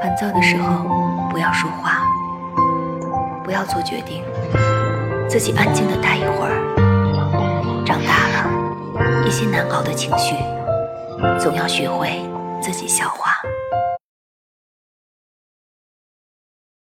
烦躁的时候不要说话不要做决定自己安静的待一会儿长大了一些难熬的情绪总要学会自己消化。